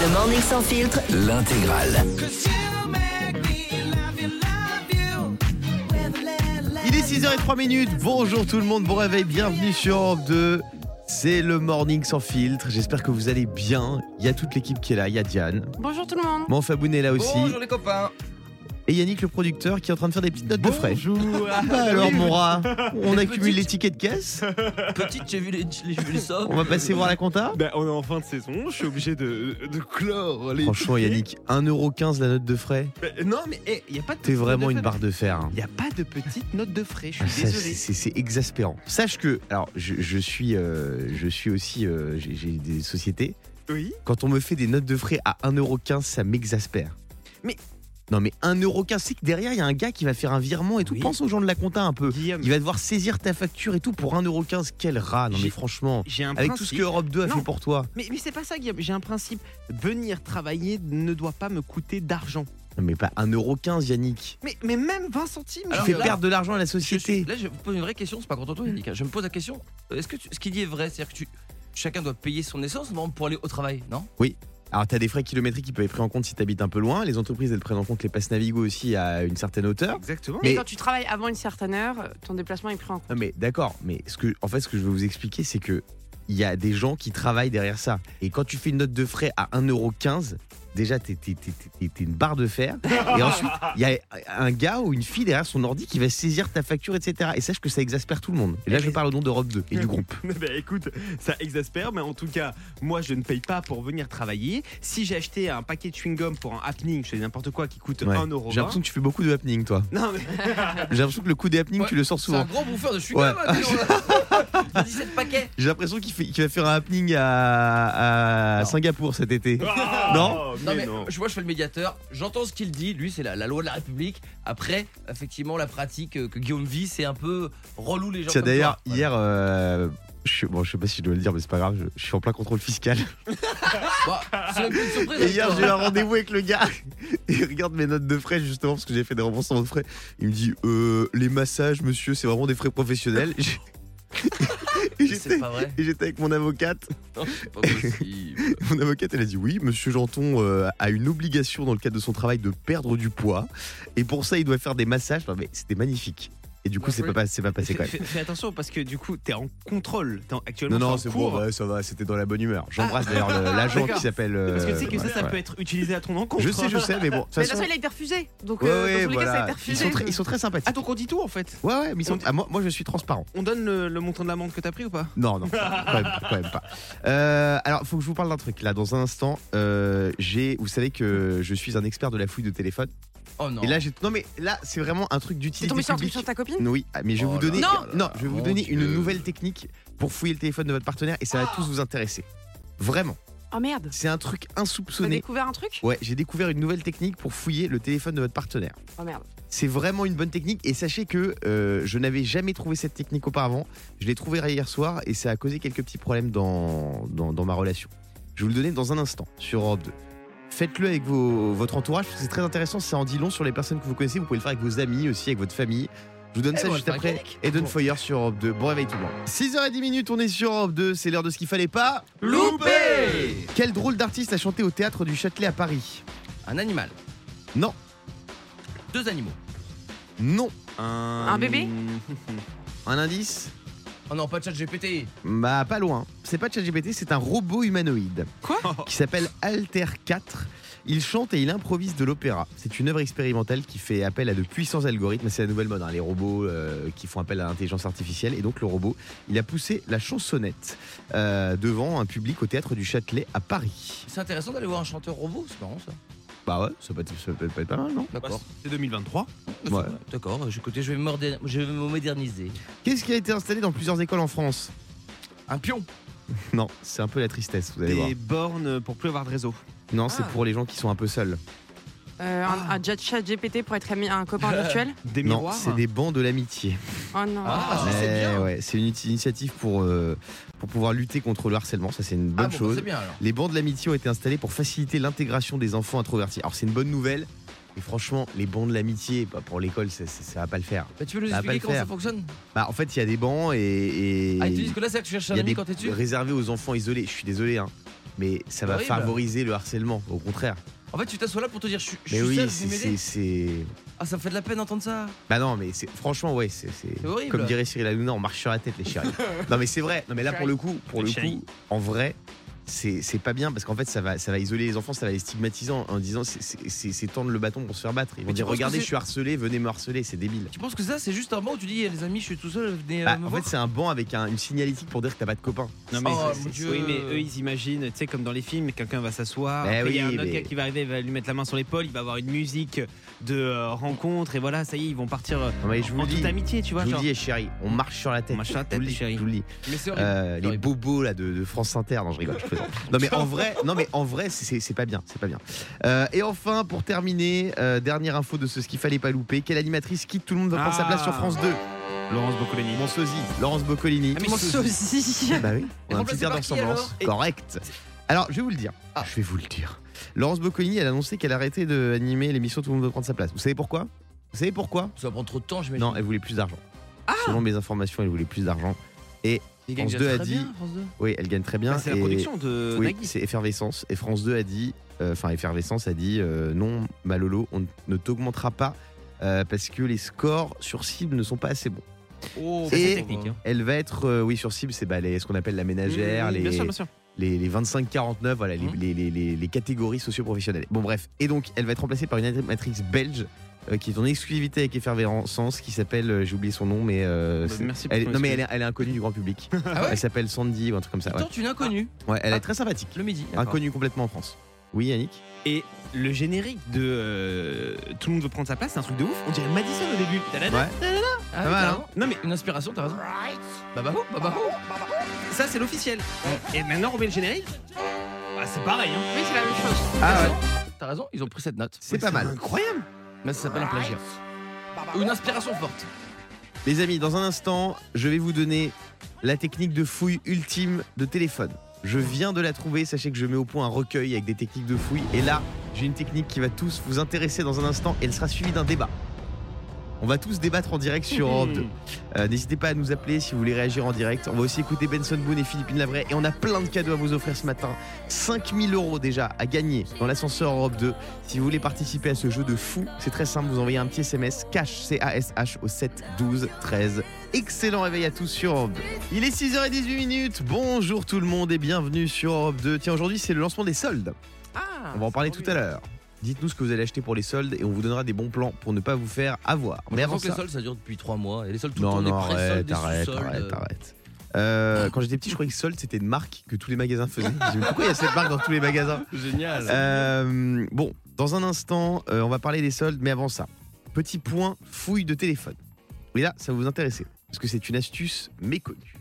Le Morning Sans Filtre, L'intégrale. Il est 6h03 minutes. Bonjour tout le monde, bon réveil, bienvenue sur Europe 2. C'est le morning sans filtre. J'espère que vous allez bien. Il y a toute l'équipe qui est là. Il y a Diane. Bonjour tout le monde. Mon Faboun est là aussi. Bonjour les copains. Et Yannick, le producteur, qui est en train de faire des petites notes de frais. Bonjour. Bah alors, mon rat, on Les accumule petites. les tickets de caisse. Petite, j'ai vu les, les, j'ai vu les sommes. On va passer voir la compta. Ben, on est en fin de saison, je suis obligé de, de clore les. Franchement, tickets. Yannick, 1,15€ la note de frais. Ben, non, mais il n'y a pas de. T'es vraiment de une barre de fer. hein. Il n'y a pas de petite note de frais, je Ah, suis ça, désolé. c'est- exaspérant. Sache que, alors, je, je suis, euh, je suis aussi, euh, j'ai j'ai des sociétés. Oui. Quand on me fait des notes de frais à 1,15€, ça m'exaspère. Mais- Non, mais 1,15€, c'est que derrière, il y a un gars qui va faire un virement et tout. Oui. Pense aux gens de la compta un peu. Guillaume, Il va devoir saisir ta facture et tout pour 1,15€. Quel rat. Non, mais franchement, un avec principe. tout ce que Europe 2 a Non. fait pour toi. Mais, mais c'est pas ça, Guillaume. J'ai un principe. Venir travailler ne doit pas me coûter d'argent. Non, mais pas 1,15€, Yannick. Mais, mais même 20 centimes. Tu fais là- perdre de l'argent à la Je suis- société. là, je vous pose une vraie question, c'est pas contre toi, Yannick. hein. Je me pose la question euh, est-ce que tu- ce qu'il dit est vrai C'est-à-dire que tu, chacun doit payer son essence pour aller au travail, non? Alors, tu as des frais kilométriques qui peuvent être pris en compte si tu habites un peu loin. Les entreprises, elles prennent en compte les passes Navigo aussi à une certaine hauteur. Exactement. Mais- Et quand tu travailles avant une certaine heure, ton déplacement est pris en compte. Non mais d'accord, mais ce que, en fait, ce que je veux vous expliquer, c'est que il y a des gens qui travaillent derrière ça. Et quand tu fais une note de frais à 1,15€, déjà t'es, t'es- t'es- t'es- t'es une barre de fer. Et ensuite, il y a un gars ou une fille derrière son ordi qui va saisir ta facture, etc. Et sache que ça exaspère tout le monde. Et là, je parle au nom d'Europe 2 et du groupe. Ben écoute, ça exaspère, mais en tout cas, moi je ne paye pas pour venir travailler. Si j'ai acheté un paquet de chewing-gum pour un happening, je fais n'importe quoi qui coûte Ouais. 1 euro. J'ai l'impression que tu fais beaucoup de happening, toi. Non mais J'ai l'impression que le coup des happenings, Ouais, tu le sors C'est un souvent. gros bouffeur de chewing Ouais. gum, hein. 17 paquets. J'ai l'impression qu'il, fait, qu'il va faire un happening à. Singapour cet été. Ah, Non Non, mais je vois, je fais le médiateur, j'entends ce qu'il dit, lui, c'est la, la loi de la République. Après, effectivement, la pratique euh, que Guillaume vit, c'est un peu relou les gens. Tiens, d'ailleurs, toi. hier, euh, je, bon, je sais pas si je dois le dire, mais c'est pas grave, je, je suis en plein contrôle fiscal. Bah, une surprise. Et hier, j'ai eu un rendez-vous avec le gars. Et il regarde mes notes de frais, justement, parce que j'ai fait des remboursements de frais. Il me dit euh, Les massages, monsieur, c'est vraiment des frais professionnels. Et j'étais pas vrai. et j'étais avec mon avocate. Non, c'est pas possible. Mon avocate, elle a dit Oui, monsieur Janton euh, a une obligation dans le cadre de son travail de perdre du poids. Et pour ça, il doit faire des massages. Non, mais c'était magnifique. Et du coup, c'est pas, c'est pas passé quand Fais, même. fais- fais attention parce que du coup, t'es en contrôle. T'es en- actuellement Non, non, c'est bon, ouais, ça va, c'était dans la bonne humeur. J'embrasse d'ailleurs le- l'agent qui s'appelle. euh, Parce que tu sais que ça, ça ouais. peut être utilisé à ton encontre. Je sais, je sais, mais bon, Mais de toute façon. il a été refusé. Donc, Ouais, euh, dans tous les cas, ça a été Ils refusé. sont, très, ils sont très sympathiques. Ah, donc on dit tout en fait. Ouais, ouais, mais ils sont- dit- ah, moi, moi, je suis transparent. On donne le, le montant de l'amende que t'as pris ou pas? Non, non, quand même, pas, quand même pas. Euh, alors, faut que je vous parle d'un truc là. Dans un instant, euh, j'ai, vous savez que je suis un expert de la fouille de téléphone. Oh non. Et là, j'ai, non mais là, c'est vraiment un truc T'es d'utilité tombé sur un truc publique. sur ta copine Oui, ah, mais je vais Oh vous là donner, là non, là, je vais vous mon donner Dieu. une nouvelle technique pour fouiller le téléphone de votre partenaire et ça va tous vous intéresser. Vraiment, Oh merde. c'est un truc T'as insoupçonné. découvert un truc? Ouais, j'ai découvert une nouvelle technique pour fouiller le téléphone de votre partenaire. Oh merde. C'est vraiment une bonne technique et sachez que euh, je n'avais jamais trouvé cette technique auparavant. Je l'ai trouvée hier soir et ça a causé quelques petits problèmes dans, dans, dans ma relation. Je vais vous le donner dans un instant sur Europe 2. Faites-le avec vos- votre entourage, parce que c'est très intéressant, ça en dit long sur les personnes que vous connaissez, vous pouvez le faire avec vos amis aussi, avec votre famille. Je vous donne Eh, ça bon, juste un après. Eden Bon. Foyer sur Europe 2. Bon réveil tout le monde. 6h10 minutes, on est sur Europe 2, c'est l'heure de ce qu'il fallait pas. Loupé Quel drôle d'artiste a chanté au théâtre du Châtelet à Paris Un animal. Non, Deux animaux. non. Un bébé Un indice Oh non, pas de chat GPT. Bah pas loin. C'est pas ChatGPT, c'est un robot humanoïde. Quoi Qui s'appelle Alter 4. Il chante et il improvise de l'opéra. C'est une œuvre expérimentale qui fait appel à de puissants algorithmes. C'est la nouvelle mode, hein, les robots euh, qui font appel à l'intelligence artificielle. Et donc le robot, il a poussé la chansonnette euh, devant un public au théâtre du Châtelet à Paris. C'est intéressant d'aller voir un chanteur robot, c'est marrant ça. Bah ouais, ça peut être, ça peut être pas mal, non? D'accord. C'est 2023. Ouais. D'accord, écoutez, je vais me moderniser. Qu'est-ce qui a été installé dans plusieurs écoles en France? Un pion. Non, c'est un peu la tristesse, vous allez voir. Des bornes pour plus avoir de réseau. Non, c'est Ah. pour les gens qui sont un peu seuls. Euh, un, un chat GPT pour être ami- un copain virtuel Des Non, miroirs. c'est des bancs de l'amitié. Oh non. Ah, c'est Ouais, bien. ouais, c'est une initiative pour, euh, pour pouvoir lutter contre le harcèlement. Ça, c'est une bonne ah, bon, bah, chose. c'est bien alors. les bancs de l'amitié ont été installés pour faciliter l'intégration des enfants introvertis. Alors, c'est une bonne nouvelle. Et franchement, les bancs de l'amitié, bah, pour l'école, ça, ça, ça va pas le faire. Bah, tu veux nous expliquer le comment ça fonctionne Bah, en fait, il y a des bancs et. et Ah, ils te disent que là, c'est que tu cherches un ami quand t'es dessus réservés aux enfants isolés. Je suis désolé, hein. mais ça va Horrible. favoriser le harcèlement, au contraire. En fait, tu t'assois là pour te dire, je Mais suis oui, seul, c'est- Ah, ça me fait de la peine d'entendre ça. Bah non, mais c'est franchement, ouais, c'est. c'est- C'est horrible. Comme dirait Cyril Hanouna, on marche sur la tête, les chéris. non, mais c'est vrai. Non, mais là, pour le coup, pour Les le chéris. coup, en vrai, c'est pas bien parce qu'en fait, ça va, ça va isoler les enfants, ça va les stigmatiser en, en disant c'est- tendre le bâton pour se faire battre. Ils vont dire regardez, je suis harcelé, venez me harceler, c'est débile. Tu penses que ça, c'est juste un banc où tu dis, les amis, je suis tout seul, venez euh, Bah, me en voir fait, c'est un banc avec un- une signalétique pour dire que t'as pas de copain. Non mais, Oh, oui, mais eux ils imaginent, tu sais comme dans les films, quelqu'un va s'asseoir, après, il y a un autre mais- gars qui va arriver, il va lui mettre la main sur l'épaule, il va avoir une musique de euh, rencontre et voilà, ça y est, ils vont partir euh, Non, mais je vous en dis, toute amitié, tu vois. je vous genre. dis, chérie, on marche sur la tête. On marche sur la chérie. les bobos là de, France Inter, non je rigole. je. Non mais en vrai, non mais en vrai, c'est pas bien, c'est pas bien. Euh, et enfin, pour terminer, euh, dernière info de ce, ce qu'il fallait pas louper. Quelle animatrice quitte Tout le monde va prendre sa Ah. place sur France 2 Laurence Boccolini. Mon sosie, Laurence Boccolini. Ah, mais Mon sosie. Bah oui, Et on a un petit air Correct. Alors, je vais vous le dire. Ah. Je vais vous le dire. Laurence Boccolini, elle a annoncé qu'elle arrêtait d'animer l'émission Tout le monde veut prendre sa place. Vous savez pourquoi? Vous savez pourquoi? Ça va prendre trop de temps, j'imagine. Non, elle voulait plus d'argent. Ah. Selon mes informations, elle voulait plus d'argent. Il gagne France déjà 2 a dit- bien, France 2. Oui, elle gagne très bien. Ah, c'est la production de Oui, Nagui. c'est Effervescence. Et France 2 a dit, euh, enfin Effervescence a dit, euh, non, Malolo, on ne t'augmentera pas euh, parce que les scores sur cible ne sont pas assez bons. Oh, C'est Et- technique. hein. Elle va être, euh, oui, sur cible, c'est bah, les- ce qu'on appelle la ménagère, Mmh, les, Bien sûr, bien sûr. les, les 25-49, voilà, les, Mhm. les, les- les- les catégories socio-professionnelles. Bon, bref. Et donc, elle va être remplacée par une animatrice belge. Euh, qui est en exclusivité avec Effervescence, qui s'appelle, euh, j'ai oublié son nom, mais euh, Bah, c'est- merci pour elle, ton non mais elle est, elle est inconnue du grand public. Ah ouais elle s'appelle Sandy ou un truc comme ça. Ouais, Attends, tu es une inconnue. Ouais, elle Ah. est très sympathique, Le midi. d'accord. inconnue complètement en France. Oui, Yannick. Et le générique de euh, Tout le monde veut prendre sa place, c'est un truc de ouf. On dirait Madison au début. Tadada. Ouais. Ah, Pas mal, carrément. Non mais Une inspiration, t'as raison. Bah bah oh, bah bah oh. ça c'est l'officiel. Et maintenant on met le générique. Ah, c'est pareil. Hein. Oui, c'est la même chose. Ah T'as ouais, raison, T'as raison, ils ont pris cette note. c'est pas mal. Incroyable. Mais ça s'appelle un plagiat. Ou une inspiration forte. Les amis, dans un instant, je vais vous donner la technique de fouille ultime de téléphone. Je viens de la trouver, sachez que je mets au point un recueil avec des techniques de fouille. Et là, j'ai une technique qui va tous vous intéresser dans un instant et elle sera suivie d'un débat. On va tous débattre en direct sur Europe 2. Euh, N'hésitez pas à nous appeler si vous voulez réagir en direct. On va aussi écouter Benson Boone et Philippine Lavray. Et on a plein de cadeaux à vous offrir ce matin. 5000 euros déjà à gagner dans l'ascenseur Europe 2. Si vous voulez participer à ce jeu de fou, c'est très simple. Vous envoyez un petit SMS cash C-A-S-H au 7 12 13. Excellent réveil à tous sur Europe 2. Il est 6h18 minutes. Bonjour tout le monde et bienvenue sur Europe 2. Tiens, aujourd'hui, c'est le lancement des soldes. Ah, On va en parler tout à l'heure. Dites-nous ce que vous allez acheter pour les soldes et on vous donnera des bons plans pour ne pas vous faire avoir. Mais avant que les soldes, ça dure depuis 3 mois. Et les soldes tout le non, temps, des non, pré-soldes, arrête, arrête, arrête, arrête. Euh, quand j'étais petit, je croyais que solde c'était une marque que tous les magasins faisaient. Je me dis, mais pourquoi il y a cette marque dans tous les magasins? Génial. Euh, Bon, dans un instant, euh, on va parler des soldes, mais avant ça, petit point fouille de téléphone. Oui, là, ça va vous intéresser, parce que c'est une astuce méconnue.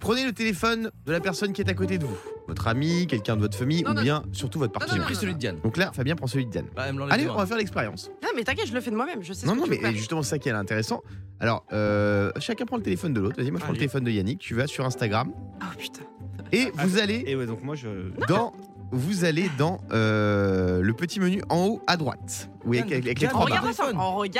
Prenez le téléphone de la personne qui est à côté de vous, votre ami, quelqu'un de votre famille, Non, ou non, bien surtout votre non, J'ai partenaire. pris celui de Diane. Donc là, Fabien prend celui de Diane. Bah, Allez, on va faire l'expérience. Non, mais t'inquiète, je le fais de moi-même. Je sais Non, ce non, que mais tu justement, c'est ça qui est intéressant. Alors, euh, chacun prend le téléphone de l'autre. Vas-y, moi je prends le téléphone de Yannick. Tu vas sur Instagram Oh putain. et Ah, vous allez Et ouais, donc moi je. dans, vous allez dans euh, le petit menu en haut à droite. Oui, avec, avec les trois barres.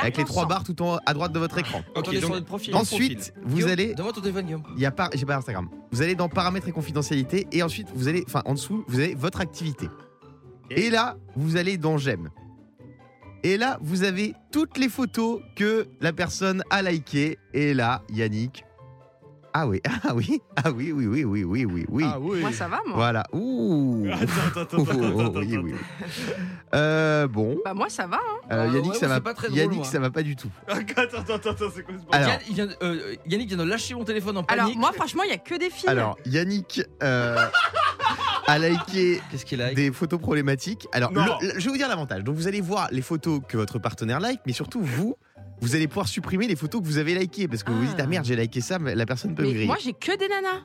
Avec les trois tout en haut à droite de votre écran. Donc- profil. Ensuite, vous Guillaume, allez, Donne-moi ton téléphone, Guillaume. il y a pas, j'ai pas Instagram. Vous allez dans paramètres et confidentialité et ensuite vous allez, enfin en dessous, vous avez votre activité. Et là, vous allez dans j'aime. Et là, vous avez toutes les photos que la personne a likées. Et là, Yannick. Ah oui, ah oui, ah oui, oui, oui, oui, oui, oui, oui. oui. Moi, ça va, moi. Voilà. Ouh. Attends, attends, attends, Oh, attends, oh, attends, oui, attends. oui. Euh, bon. Bah, moi, ça va. Hein. Euh, Ah, Yannick, ouais, ça va. pas très drôle, Yannick, moi. ça va pas du tout. Attends, attends, attends, attends, c'est quoi ce bordel Alors. Yann, il vient, euh, Yannick vient de lâcher mon téléphone en Alors, panique. moi, franchement, il y a que des filles. Alors, Yannick euh, a liké Qu'est-ce qu'il a des photos problématiques. Alors, Non. le- le- je vais vous dire l'avantage. Donc, vous allez voir les photos que votre partenaire like, mais surtout, vous, vous allez pouvoir supprimer les photos que vous avez likées. Parce que vous vous dites, Ah. ah merde, j'ai liké ça, mais la personne peut me mais griller. moi, j'ai que des nanas.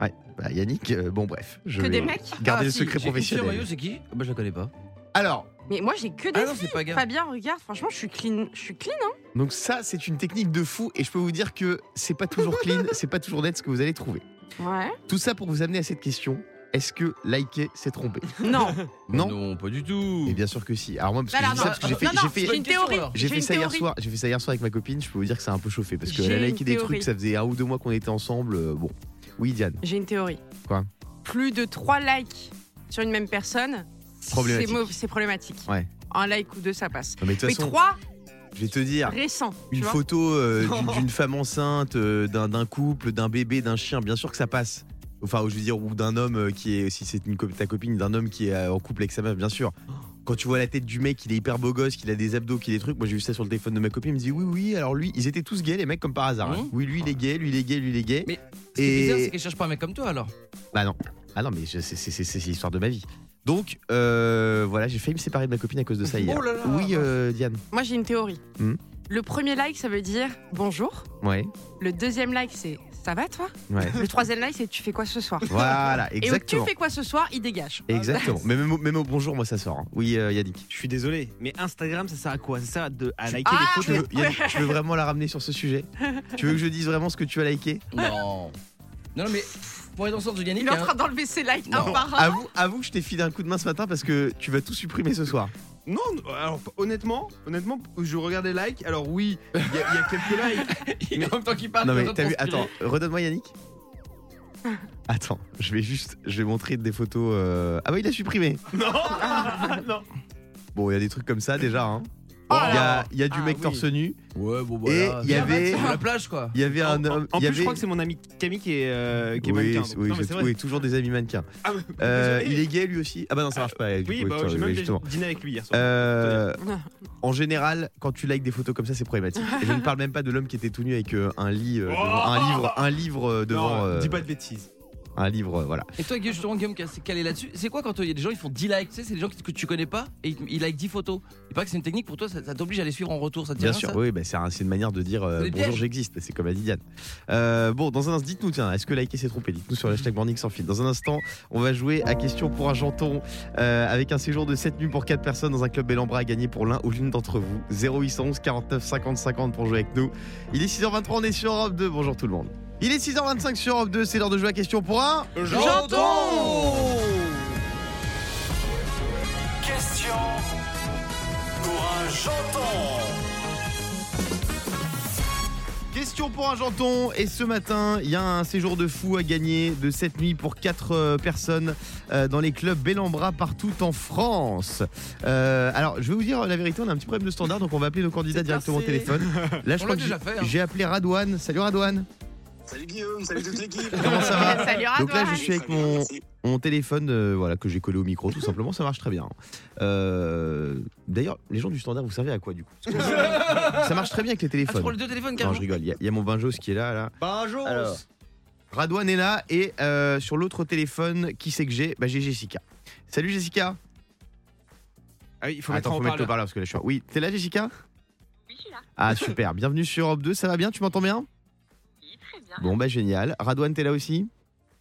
Ouais, bah, Yannick, euh, bon, bref. Je Que vais des mecs? garder Ah, le si, secret professionnel. maillot, c'est qui? Ah Bah, je la connais pas. Alors, Mais moi, j'ai que des Ah non, filles. c'est pas. Fabien, regarde, franchement, je suis clean. Je suis clean, hein. donc, ça, c'est une technique de fou. Et je peux vous dire que c'est pas toujours clean, c'est pas toujours net ce que vous allez trouver. Ouais. Tout ça pour vous amener à cette question. Est-ce que liker, c'est tromper Non. Non. Non, pas du tout. Et bien sûr que si. Alors moi, parce que ça parce j'ai fait, non, j'ai fait, j'ai une théorie. J'ai J'ai fait une ça hier soir. J'ai fait ça hier soir avec ma copine. Je peux vous dire que c'est un peu chauffé parce qu'elle J'ai a une liké des théorie. trucs. Ça faisait un ou deux mois qu'on était ensemble. euh, Bon, oui Diane. J'ai une théorie. Quoi? Plus de 3 likes sur une même personne, c'est Problématique. mau- c'est problématique. Ouais. Un like ou deux, ça passe. Non, mais Mais façon, 3 je vais te dire, récents. tu une photo euh, d'une- d'une femme enceinte, euh, d'un d'un couple, d'un bébé, d'un chien, bien sûr que ça passe. Enfin, je veux dire, ou d'un homme euh, qui est, si c'est une ta copine, d'un homme qui est euh, en couple avec sa meuf, bien sûr. Quand tu vois la tête du mec, il est hyper beau gosse, qu'il a des abdos, qu'il a des trucs. Moi, j'ai vu ça sur le téléphone de ma copine. Il me dit oui, oui. Alors lui, ils étaient tous gays, les mecs, comme par hasard. hein. Mhm. Oui, lui, il est gay, lui, il est gay, lui, il est gay. Mais Ce qui est bizarre, c'est qu'elle cherche pas un mec comme toi alors. Bah non. Ah non, mais c'est- c'est c'est- c'est l'histoire de ma vie. Donc, euh, voilà, j'ai failli me séparer de ma copine à cause de ça hier. Oh là là. Oui, euh, Diane. Moi, j'ai une théorie. Hmm. Le premier like, ça veut dire bonjour. Ouais, Le deuxième like, c'est ça va toi ouais. Le troisième like, c'est tu fais quoi ce soir Voilà, Et au exactement. tu fais quoi ce soir, il dégage. Exactement. Mais même au, même au bonjour, moi, ça sort. hein. Oui, euh, Yannick. Je suis désolé, mais Instagram, ça sert à quoi? Ça sert à, de- à liker Ah, des Tu photos. veux, Yannick, tu veux vraiment la ramener sur ce sujet? Tu veux que je dise vraiment ce que tu as liké? Non. Non, non, mais pour être dans le sens de Yannick, Il est en hein, train d'enlever ses likes Non. un par un. avoue, avoue que je t'ai filé un coup de main ce matin parce que tu vas tout supprimer ce soir. Non, alors honnêtement, honnêtement, je regarde les likes. Alors oui, il y, a- il y a quelques likes. il est en même temps qu'il parle. non mais t'as vu. Attends, redonne-moi Yannick. Attends, je vais juste, je vais montrer des photos. euh, Ah bah il a supprimé. Non, non. Bon, il y a des trucs comme ça déjà. hein. Oh Il y a, il y a du Ah mec oui. torse nu. Ouais, bon, Et voilà. il y avait- Sur la plage, quoi. Il y avait un homme. en plus, avait... je crois que c'est mon ami Camille qui est, euh, qui est oui, mannequin. oui, non, mais j'ai- c'est vrai. oui, toujours des amis mannequins. Ah, mais- Euh, il est gay lui aussi? Ah bah non, ça marche pas. du Oui, coup, bah, j'ai même dîné avec lui hier soir. Euh, en général, quand tu likes des photos comme ça, c'est problématique. Et je ne parle même pas de l'homme qui était tout nu avec euh, un lit, euh, un livre, un livre euh, devant, non, euh, dis pas de bêtises. Un livre, voilà. Et toi, Guillaume, justement, Guillaume, qui est calé là-dessus, c'est quoi quand il y a des gens ils font 10 likes? Tu sais, c'est des gens que tu connais pas et ils, likent 10 photos. Il paraît que c'est une technique pour toi, ça, ça t'oblige à les suivre en retour. Ça te dit Bien rien, sûr, ça? oui, bah, c'est un- c'est une manière de dire euh, C'est bonjour, j'existe. C'est comme a dit Diane. Euh, bon, dans un instant, dites-nous, tiens, est-ce que liker c'est trompé Dites-nous sur le hashtag Morning sans fil. Dans un instant, on va jouer à question pour un janton euh, avec un séjour de 7 nuits pour 4 personnes dans un club Bellambra à gagner pour l'un ou l'une d'entre vous. 0811 49 50 50 pour jouer avec nous. Il est 6h23, on est sur Europe 2. Bonjour tout le monde. Il est 6h25 sur Europe 2, c'est l'heure de jouer à question pour un. Janton Question pour un janton. Question pour un janton et ce matin il y a un séjour de fou à gagner de cette nuit pour 4 personnes euh, dans les clubs Bellambra partout en France. Euh, alors je vais vous dire la vérité on a un petit problème de standard donc on va appeler nos candidats directement au téléphone. Là je On crois que hein. j'ai appelé Radouane. Salut Radouane. Salut Guillaume, salut toute l'équipe. Comment ça va Salut Donc là je suis avec mon, téléphone euh, voilà que j'ai collé au micro tout simplement ça marche très bien. Euh, D'ailleurs les gens du standard vous savez à quoi du coup? Parce que Ça marche très bien avec les Ah, tu téléphones. prends les deux téléphones, Non, carrément je rigole. Il y, a- il y a mon Benjos qui est là, là. Bonjour. Alors, Radouane est là et euh, sur l'autre téléphone, qui c'est que j'ai? Bah j'ai Jessica. Salut Jessica. Ah oui, il faut mettre Attends, en faut mettre le parleur parce que là je suis. en- Oui, t'es là Jessica? Oui, je suis là. Ah super. Bienvenue sur Europe 2. Ça va bien? Tu m'entends bien? Bien. Bon bah génial. Radouane t'es là aussi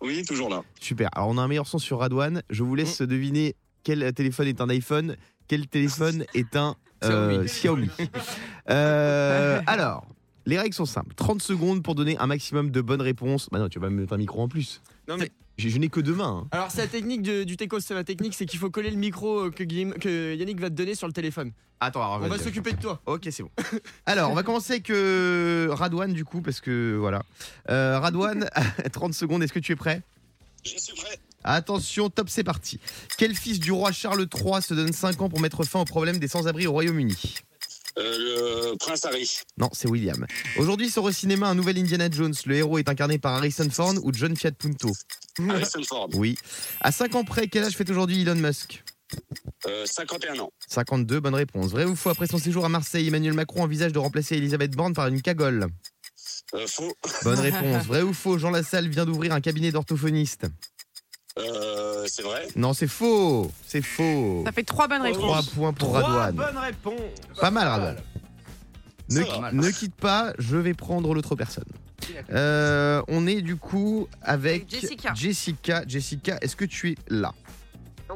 Oui, toujours là. Super. Alors on a un meilleur son sur Radouane. Je vous laisse deviner quel téléphone est un iPhone, quel téléphone est un euh, Xiaomi. Euh, alors. Les règles sont simples. 30 secondes pour donner un maximum de bonnes réponses. Bah non, tu vas me mettre un micro en plus. Non, mais- Je, je n'ai que deux mains. hein. Alors c'est la technique de- du Tecos, c'est la technique, c'est qu'il faut coller le micro euh, que, Guillaume- que Yannick va te donner sur le téléphone. Attends, alors, On va vas-y, s'occuper de toi. Ok, c'est bon. Alors, on va commencer avec euh, Radouane, du coup, parce que voilà. Euh, Radouane, 30 secondes, est-ce que tu es prêt? Je suis prêt. Attention, top, c'est parti. Quel fils du roi Charles III se donne 5 ans pour mettre fin au problème des sans-abri au Royaume-Uni? Euh, le prince Harry. Non, c'est William. Aujourd'hui sort au cinéma un nouvel Indiana Jones. Le héros est incarné par Harrison Ford ou John Fiat Punto Harrison Ford. Oui. À 5 ans près, quel âge fait aujourd'hui Elon Musk Euh, 51 ans. 52, bonne réponse. Vrai ou faux, après son séjour à Marseille, Emmanuel Macron envisage de remplacer Elisabeth Borne par une cagole Euh, faux. Bonne réponse. Vrai ou faux, Jean Lassalle vient d'ouvrir un cabinet d'orthophoniste Euh, c'est vrai. Non, c'est faux. C'est faux. Ça fait trois bonnes 3 réponses. points pour Trois Radouane. bonnes réponses. Pas mal, Radouane. Ne, Ça qui- va. ne quitte pas, je vais prendre l'autre personne. Euh, on est du coup avec Avec Jessica. Jessica, Jessica, est-ce que tu es là?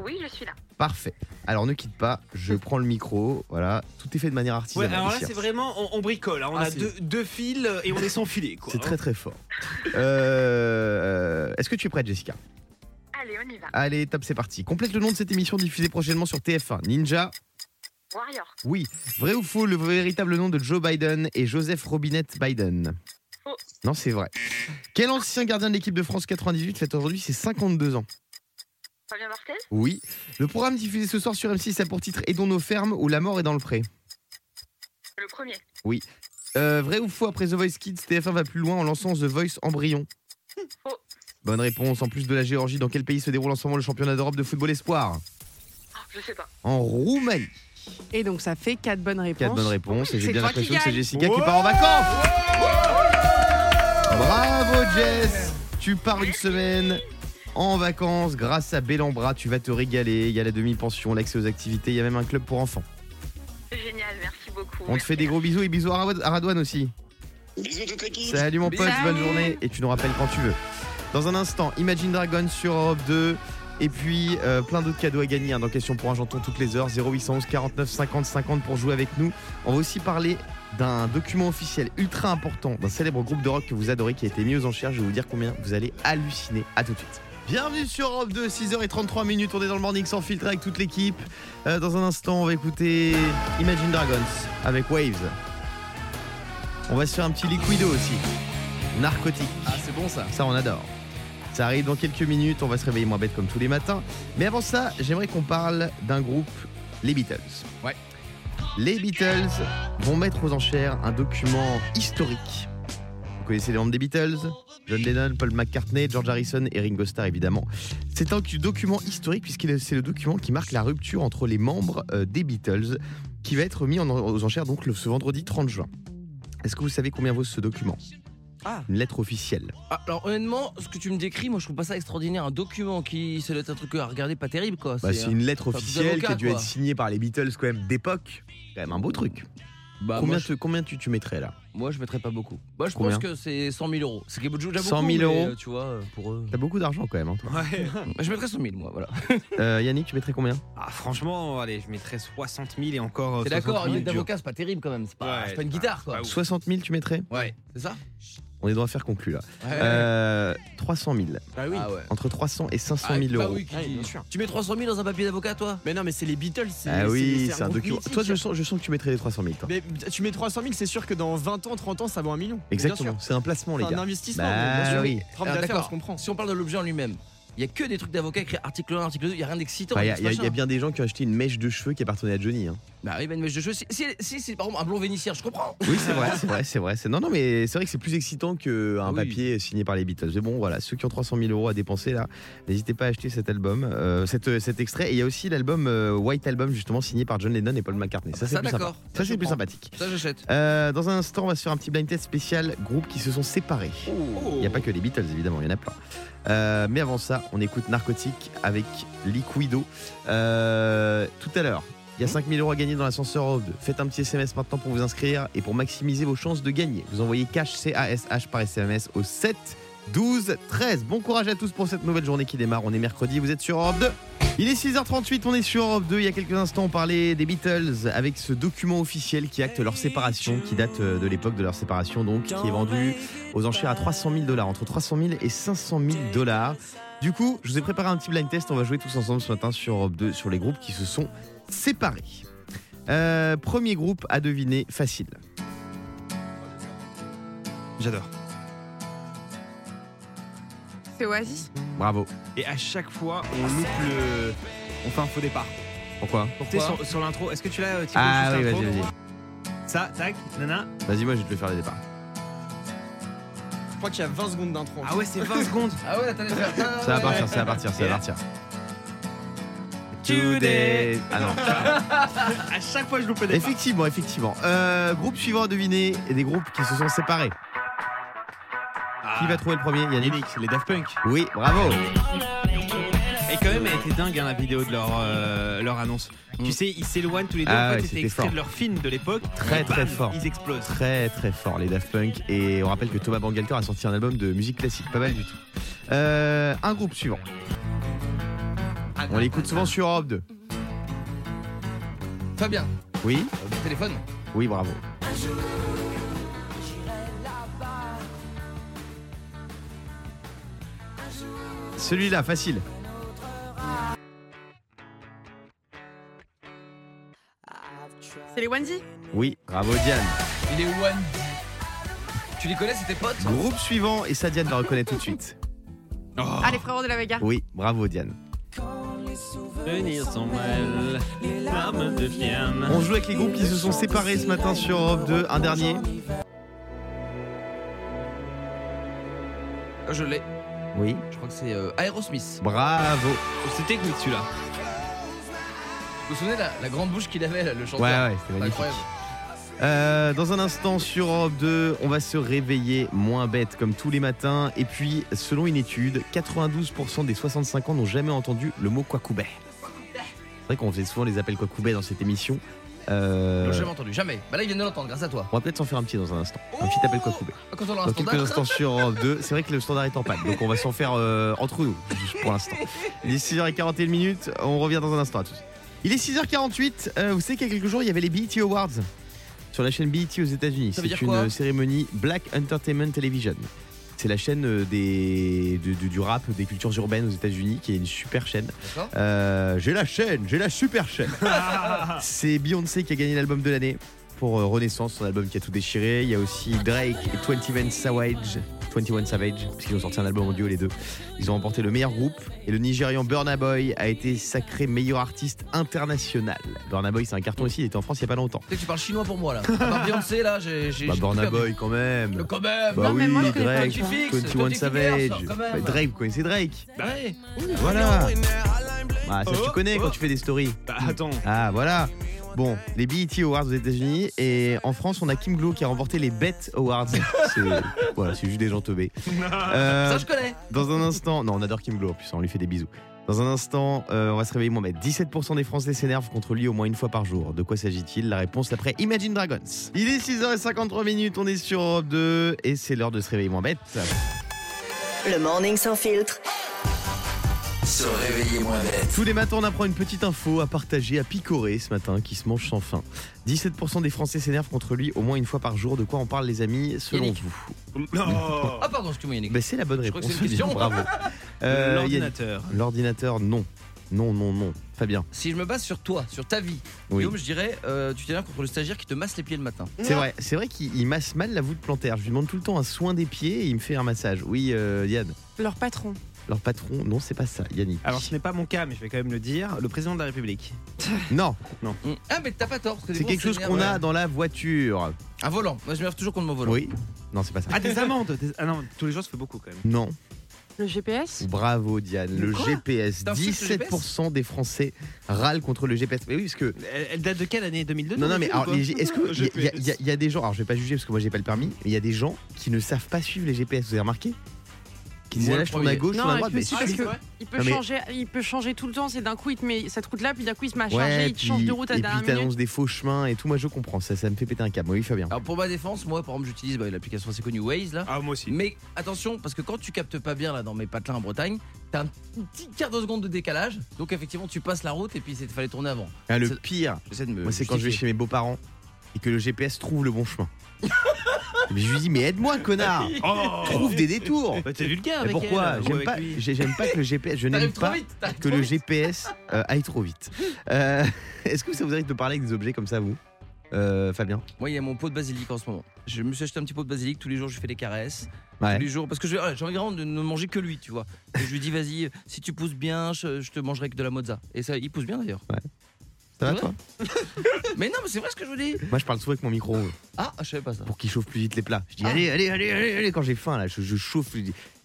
Oui, je suis là. Parfait. Alors ne quitte pas, je prends le micro. Voilà, tout est fait de manière Ouais, artisanale. alors là, ici, c'est hein. vraiment, on, on bricole. hein. On Ah, a c'est- deux, deux fils et on est sans filet. quoi. C'est très très fort. Euh, Est-ce que tu es prête, Jessica? Allez, on y va. Allez, top, c'est parti. Complète le nom de cette émission diffusée prochainement sur TF1. Ninja. Warrior. Oui. Vrai ou faux, le véritable nom de Joe Biden est Joseph Robinette Biden Faux. Non, c'est vrai. Quel ancien gardien de l'équipe de France 98 fête aujourd'hui ses 52 ans? Fabien Barthez? Oui. Le programme diffusé ce soir sur M6 a pour titre Aidons nos fermes ou La mort est dans le pré. Le premier. Euh, vrai ou faux, après The Voice Kids, TF1 va plus loin en lançant The Voice Embryon? Faux. Bonne réponse. En plus de la Géorgie, dans quel pays se déroule en ce moment le championnat d'Europe de football espoir je sais pas. En Roumanie. Et donc ça fait 4 bonnes réponses. 4 bonnes réponses. Et j'ai bien l'impression que c'est. Jessica qui part en vacances. Bravo Jess Tu pars une semaine en vacances grâce à Bellambra. Tu vas te régaler. Il y a la demi-pension, l'accès aux activités. Il y a même un club pour enfants. Génial, merci beaucoup. On te fait des gros bisous et bisous à Rad- à Radouane aussi. Bisous toute l'équipe. Salut mon pote, bonne journée et tu nous rappelles quand tu veux. Dans un instant, Imagine Dragons sur Europe 2 et puis euh, plein d'autres cadeaux à gagner hein, dans Question pour un janton toutes les heures 0811 49 50 50 pour jouer avec nous. On va aussi parler d'un document officiel ultra important d'un célèbre groupe de rock que vous adorez qui a été mis aux enchères. Je vais vous dire combien vous allez halluciner. À tout de suite. Bienvenue sur Europe 2, 6h33 minutes. On est dans le morning sans filtre avec toute l'équipe. Euh, dans un instant, on va écouter Imagine Dragons avec Waves. On va se faire un petit liquido aussi. Narcotique. Ah, c'est bon ça. Ça, on adore. Ça arrive dans quelques minutes. On va se réveiller moins bête comme tous les matins. Mais avant ça, j'aimerais qu'on parle d'un groupe, les Beatles. Ouais. Les Beatles vont mettre aux enchères un document historique. Vous connaissez les membres des Beatles? John Lennon, Paul McCartney, George Harrison et Ringo Starr évidemment. C'est un document historique puisque c'est le document qui marque la rupture entre les membres euh, des Beatles qui va être mis aux enchères donc le- ce vendredi 30 juin. Est-ce que vous savez combien vaut ce document? Ah. Une lettre officielle. Ah, alors honnêtement, ce que tu me décris, moi je trouve pas ça extraordinaire. Un document qui, ça doit être un truc à regarder, pas terrible quoi. Bah, c'est une lettre enfin, plus officielle qui a dû quoi. être signée par les Beatles quand même d'époque. Quand même un beau truc. Bah, combien, moi, je, combien tu, tu mettrais là? Moi, je mettrais pas beaucoup. Moi je Combien pense que c'est 100 000 euros. C'est déjà beaucoup, 100 000 euros mais, euh, tu vois, euh, pour eux. T'as beaucoup d'argent quand même. Hein, toi. Ouais. Je mettrais 100 000 moi, voilà. Euh, Yannick, tu mettrais combien? Ah, franchement, allez, je mettrais 60 000 et encore. euh, T'es d'accord, 60 une 000 lettre dur. d'avocat c'est pas terrible quand même. C'est pas, Ouais, c'est pas une c'est guitare pas- quoi. c'est pas ouf. 60 000 tu mettrais? Ouais, c'est ça? On est droit à faire conclu là. Ouais. Euh, 300 000. Bah oui. Ah ouais. Entre 300 et 500 Ah, 000 bah euros. oui, qui bien sûr. Tu mets 300 000 dans un papier d'avocat toi? Mais non, mais c'est les Beatles. c'est- Ah oui, c'est un document. Toi, je sens, je sens que tu mettrais les 300 000 toi. Mais tu mets 300 000, c'est sûr que dans 20 ans, 30 ans, ça vaut un million. Exactement, c'est un placement les C'est un gars. investissement. Bah bien sûr. oui. D'accord. je comprends. Si on parle de l'objet en lui-même, il y a que des trucs d'avocat écrits article 1, article 2, il y a rien d'excitant. Enfin, Il y, il y il y a bien des gens qui ont acheté une mèche de cheveux qui appartenait à Johnny. hein. Bah oui, une mèche de cheveux. Si, si, si c'est par exemple un blond vénitien, je comprends. Oui, c'est vrai, c'est vrai, c'est vrai. C'est- Non, non, mais c'est vrai que c'est plus excitant qu'un Ah oui. papier signé par les Beatles. Mais bon, voilà, ceux qui ont 300 000 euros à dépenser là, n'hésitez pas à acheter cet album, euh, cet, cet extrait. Et il y a aussi l'album euh, White Album, justement, signé par John Lennon et Paul McCartney. Ça, c'est Ça, plus sympa. Ça, je c'est plus sympathique. Ça, j'achète. Euh, dans un instant, on va se faire un petit blind test spécial groupe qui se sont séparés. Il n'y a pas que les Beatles, évidemment, il y en a plein. Euh, mais avant ça, on écoute Narcotique avec Liquido. Euh, tout à l'heure, il y a 5000 euros à gagner dans l'ascenseur Europe 2. Faites un petit SMS maintenant pour vous inscrire et pour maximiser vos chances de gagner. Vous envoyez cash C-A-S-H par SMS au 7 12 13. Bon courage à tous pour cette nouvelle journée qui démarre. On est mercredi, vous êtes sur Europe 2. Il est 6h38, on est sur Europe 2. Il y a quelques instants, on parlait des Beatles avec ce document officiel qui acte leur séparation, qui date euh, de l'époque de leur séparation, donc qui est vendu aux enchères à 300 000 dollars, entre 300 000 et 500 000 dollars. Du coup, je vous ai préparé un petit blind test. On va jouer tous ensemble ce matin sur Europe 2 sur les groupes qui se sont séparés. Euh, premier groupe à deviner facile. J'adore. C'est Oasis? Bravo. Et à chaque fois, on loupe le. On fait un faux départ. Pourquoi? Sais, sur, sur l'intro, est-ce que tu l'as, euh, Thibaut, Ah juste oui, l'intro? vas-y, vas-y. Ça, tac, nana. Vas-y, moi je vais te le faire les départs. Je crois qu'il y a 20 secondes d'intro. Ah ouais, c'est 20 secondes. Ah ouais, attendez, faire. Ça va partir, ça va partir, ça va partir. Today. Ah non. À chaque fois, je loupe le départ. Effectivement, effectivement. Euh, groupe suivant à deviner et des groupes qui se sont séparés. Qui va trouver le premier Yannick Yannick, les Daft Punk. Oui, bravo. Et quand même, elle était dingue hein, la vidéo de leur, euh, leur annonce. Mm. Tu sais, ils s'éloignent tous les deux. Ah en ouais, fait, c'était c'était extrait fort. de leur film de l'époque. Très, très bam, fort. Ils explosent. Très très fort les Daft Punk et on rappelle que Thomas Bangalter a sorti un album de musique classique, pas mal du tout. Euh, un groupe suivant. On l'écoute souvent sur Europe 2. Fabien, Oui, euh, téléphone. oui, bravo. Celui-là, facile. C'est les Onesie Oui, bravo Diane. Il est one. Tu les connais, c'est tes potes Groupe suivant, et ça Diane va reconnaître tout de suite. Oh, Ah, les frérots de la Vega. Oui, bravo Diane. Venir sans mal, les larmes deviennent. On joue avec les groupes qui se sont séparés ce matin sur Europe 2. Un dernier. Je l'ai. Oui. Je crois que c'est euh, Aerosmith. Bravo. C'est technique celui-là. Vous vous souvenez la, la grande bouche qu'il avait, là, le Ouais, chanteur? Ouais, c'était magnifique. Incroyable. Euh, dans un instant sur Europe 2, on va se réveiller moins bête comme tous les matins. Et puis, selon une étude, 92% des 65 ans n'ont jamais entendu le mot Kwakubé. C'est vrai qu'on faisait souvent les appels Kwakubé dans cette émission. Euh, J'ai jamais entendu, jamais. Bah là, ils viennent de l'entendre, grâce à toi. on va peut-être s'en faire un petit dans un instant. Un petit appel Kwakubé. Quand on aura un Dans quelques instants sur 2. C'est vrai que le standard est en panne, donc on va s'en faire euh, entre nous, juste pour l'instant. Il est 6h41 minutes, on revient dans un instant à tous. Il est 6h48, euh, vous savez qu'il y a quelques jours, il y avait les BET Awards sur la chaîne BET aux États-Unis. C'est une quoi? cérémonie Black Entertainment Television. C'est la chaîne euh, des, de- de- du rap, des cultures urbaines aux États-Unis, qui est une super chaîne. Euh, j'ai la chaîne, j'ai la super chaîne. C'est Beyoncé qui a gagné l'album de l'année pour euh, Renaissance, son album qui a tout déchiré. Il y a aussi Drake et 21 Savage, 21 Savage, puisqu'ils ont sorti un album en duo les deux. Ils ont remporté le meilleur groupe et le Nigérian Burna Boy a été sacré meilleur artiste international. Burna Boy, c'est un carton aussi, il était en France il y a pas longtemps. Tu sais que tu parles chinois pour moi là. Beyoncé là, j'ai. Bah Burna. Boy quand même. Le quand même. Bah Non, mais oui, moi, Drake, du tout. Fixe, 21 Twenty Savage. Fingers, quand même. Bah, Drake, vous connaissez Drake Ouais. Voilà. Ah, ça Oh, tu connais oh. quand tu fais des stories. Bah attends. Ah voilà. Bon, les BET Awards aux États-Unis et en France, on a Kim Glow qui a remporté les Bet Awards. C'est voilà, c'est juste des gens teubés. Euh, Ça, je connais. dans un instant, non, on adore Kim Glow, en plus on lui fait des bisous. Dans un instant, euh, on va se réveiller moins bête. 17% des Français s'énervent contre lui au moins une fois par jour. De quoi s'agit-il? La réponse après Imagine Dragons. Il est 6h53 minutes, on est sur Europe 2 et c'est l'heure de se réveiller moins bête. Le morning sans filtre. Se réveiller moins bête. Tous les matins, on apprend une petite info à partager, à picorer ce matin, qui se mange sans fin. 17% des Français s'énervent contre lui au moins une fois par jour. De quoi on parle, les amis, selon Yannick. vous Non. Ah, pardon, excuse-moi Yannick. Ben, C'est la bonne Je crois réponse. que c'est une question. Bravo. Euh, L'ordinateur. Yannick. L'ordinateur, non. Non, non, non. Fabien. Si je me base sur toi, sur ta vie, Oui. Guillaume, je dirais, euh, tu t'énerves contre le stagiaire qui te masse les pieds le matin. C'est vrai, c'est vrai qu'il il masse mal la voûte plantaire. Je lui demande tout le temps un soin des pieds et il me fait un massage. Oui, euh, Yann. Leur patron. Leur patron, non, c'est pas ça, Yannick. Alors ce n'est pas mon cas, mais je vais quand même le dire. Le président de la République. non, Mm. Ah, mais t'as pas tort. parce que des c'est fois, quelque chose s'énerve, qu'on a ouais. dans la voiture. Un volant. Moi, je m'énerve toujours contre mon volant. Oui. Non, c'est pas ça. Ah des amendes. des- Ah non, tous les jours ça fait beaucoup quand même. Non. Le GPS. Bravo Diane, le Quoi GPS. T'insultes le 17% des Français râlent contre le GPS. Mais oui, parce que. Elle, elle date de quelle année? 2002 Non, non, mais alors, les G- est-ce que. Le Il y, a- il y a- GPS. il y a des gens, alors je vais pas juger parce que moi j'ai pas le permis, mais il y a des gens qui ne savent pas suivre les GPS. Vous avez remarqué? Qui Moi, là, je tourne à gauche, je tourne à droite. Mais parce que il peut changer, il peut changer tout le temps. C'est d'un coup il te met cette route là, puis d'un coup il se met à charger, Ouais, il te change de route à la et puis dernière il t'annonce minute. des faux chemins et tout. Moi je comprends, ça, ça me fait péter un câble. Oui, Fabien. Alors, pour ma défense, moi, par exemple, j'utilise bah, l'application assez connue Waze là. Ah moi aussi. Mais attention, parce que quand tu captes pas bien là dans mes patelins en Bretagne, t'as un petit quart de seconde de décalage. Donc effectivement, tu passes la route et puis il fallait tourner avant. Ah, le pire, J'essaie de me. moi c'est quand je vais chez mes beaux-parents et que le GPS trouve le bon chemin. mais je lui dis, mais aide-moi, connard Oh Trouve des détours Bah, T'es vulgaire Mais avec pourquoi J'aime pas, j'aime pas que le GPS, je n'aime pas vite. que le. GPS euh, aille trop vite. Euh, Est-ce que ça vous arrive de parler avec des objets comme ça, vous Euh, Fabien? Moi, il y a mon pot de basilic en ce moment. Je me suis acheté un petit pot de basilic. Tous les jours, je fais des caresses. Ouais. Tous les jours, parce que je- ouais, j'ai envie vraiment de ne manger que lui, tu vois. Et je lui dis, vas-y, si tu pousses bien, je, je te mangerai avec de la mozza. Et ça, il pousse bien d'ailleurs. Ça va toi Mais non, mais c'est vrai ce que je vous dis. Moi je parle souvent avec mon micro euh, Ah, je savais pas ça. pour qu'il chauffe plus vite les plats. Je dis Ah. allez, allez, allez, allez, allez, quand j'ai faim là, je, je chauffe.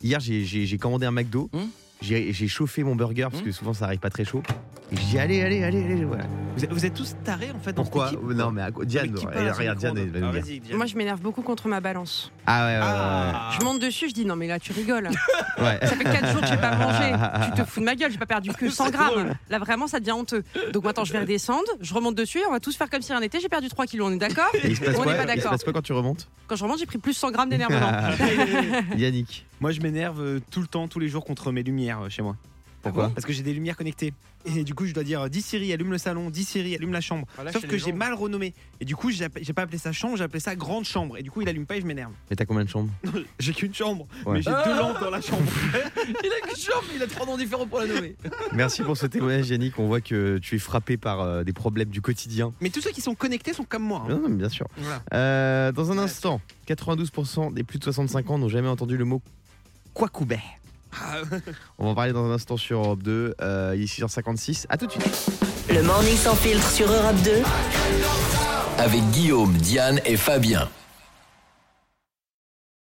Hier j'ai- j'ai j'ai commandé un McDo, Hum. j'ai j'ai chauffé mon burger parce Hum. que souvent ça arrive pas très chaud. Et je dis allez, allez, allez, allez, voilà. Vous êtes, vous êtes tous tarés en fait dans Pourquoi cette équipe, ou Non mais à quoi- Diane, regarde, regarde, Diane, elle va nous Ah, dire. vas-y, Diane. Moi je m'énerve beaucoup contre ma balance. Ah ouais, ouais, ouais, Ah. Je monte dessus, je dis non mais là tu rigoles. Ça fait 4 jours que j'ai pas mangé. Tu te fous de ma gueule, j'ai pas perdu que 100 C'est grammes. drôle. Là vraiment ça devient honteux. Donc maintenant je vais redescendre, je remonte dessus et on va tous faire comme si rien n'était. J'ai perdu 3 kilos, on est d'accord On n'est pas Il se d'accord. passe quoi quand tu remontes Quand je remonte j'ai pris plus 100 grammes d'énervement. Yannick. Moi je m'énerve euh, tout le temps, tous les jours contre mes lumières euh, chez moi. Pourquoi Parce que j'ai des lumières connectées. Et du coup, je dois dire dis Siri, allume le salon, dis Siri, allume la chambre. Sauf que j'ai gens. mal renommé. Et du coup, j'ai pas appelé ça chambre, j'ai appelé ça grande chambre. Et du coup, il allume pas et je m'énerve. Mais t'as combien de chambres J'ai qu'une chambre, Ouais. mais j'ai Ah deux lampes dans la chambre. Il a qu'une chambre, il a trois noms différents pour la nommer. Merci pour ce témoignage, Yannick. On voit que tu es frappé par euh, des problèmes du quotidien. mais tous ceux qui sont connectés sont comme moi. hein. Non, non, bien sûr. Voilà. Euh, dans un instant, 92% des plus de 65 ans n'ont jamais entendu le mot Kwakubé. On va en parler dans un instant sur Europe 2. Euh, il est 6h56. À tout de suite. Le morning sans filtre sur Europe 2. Avec Guillaume, Diane et Fabien.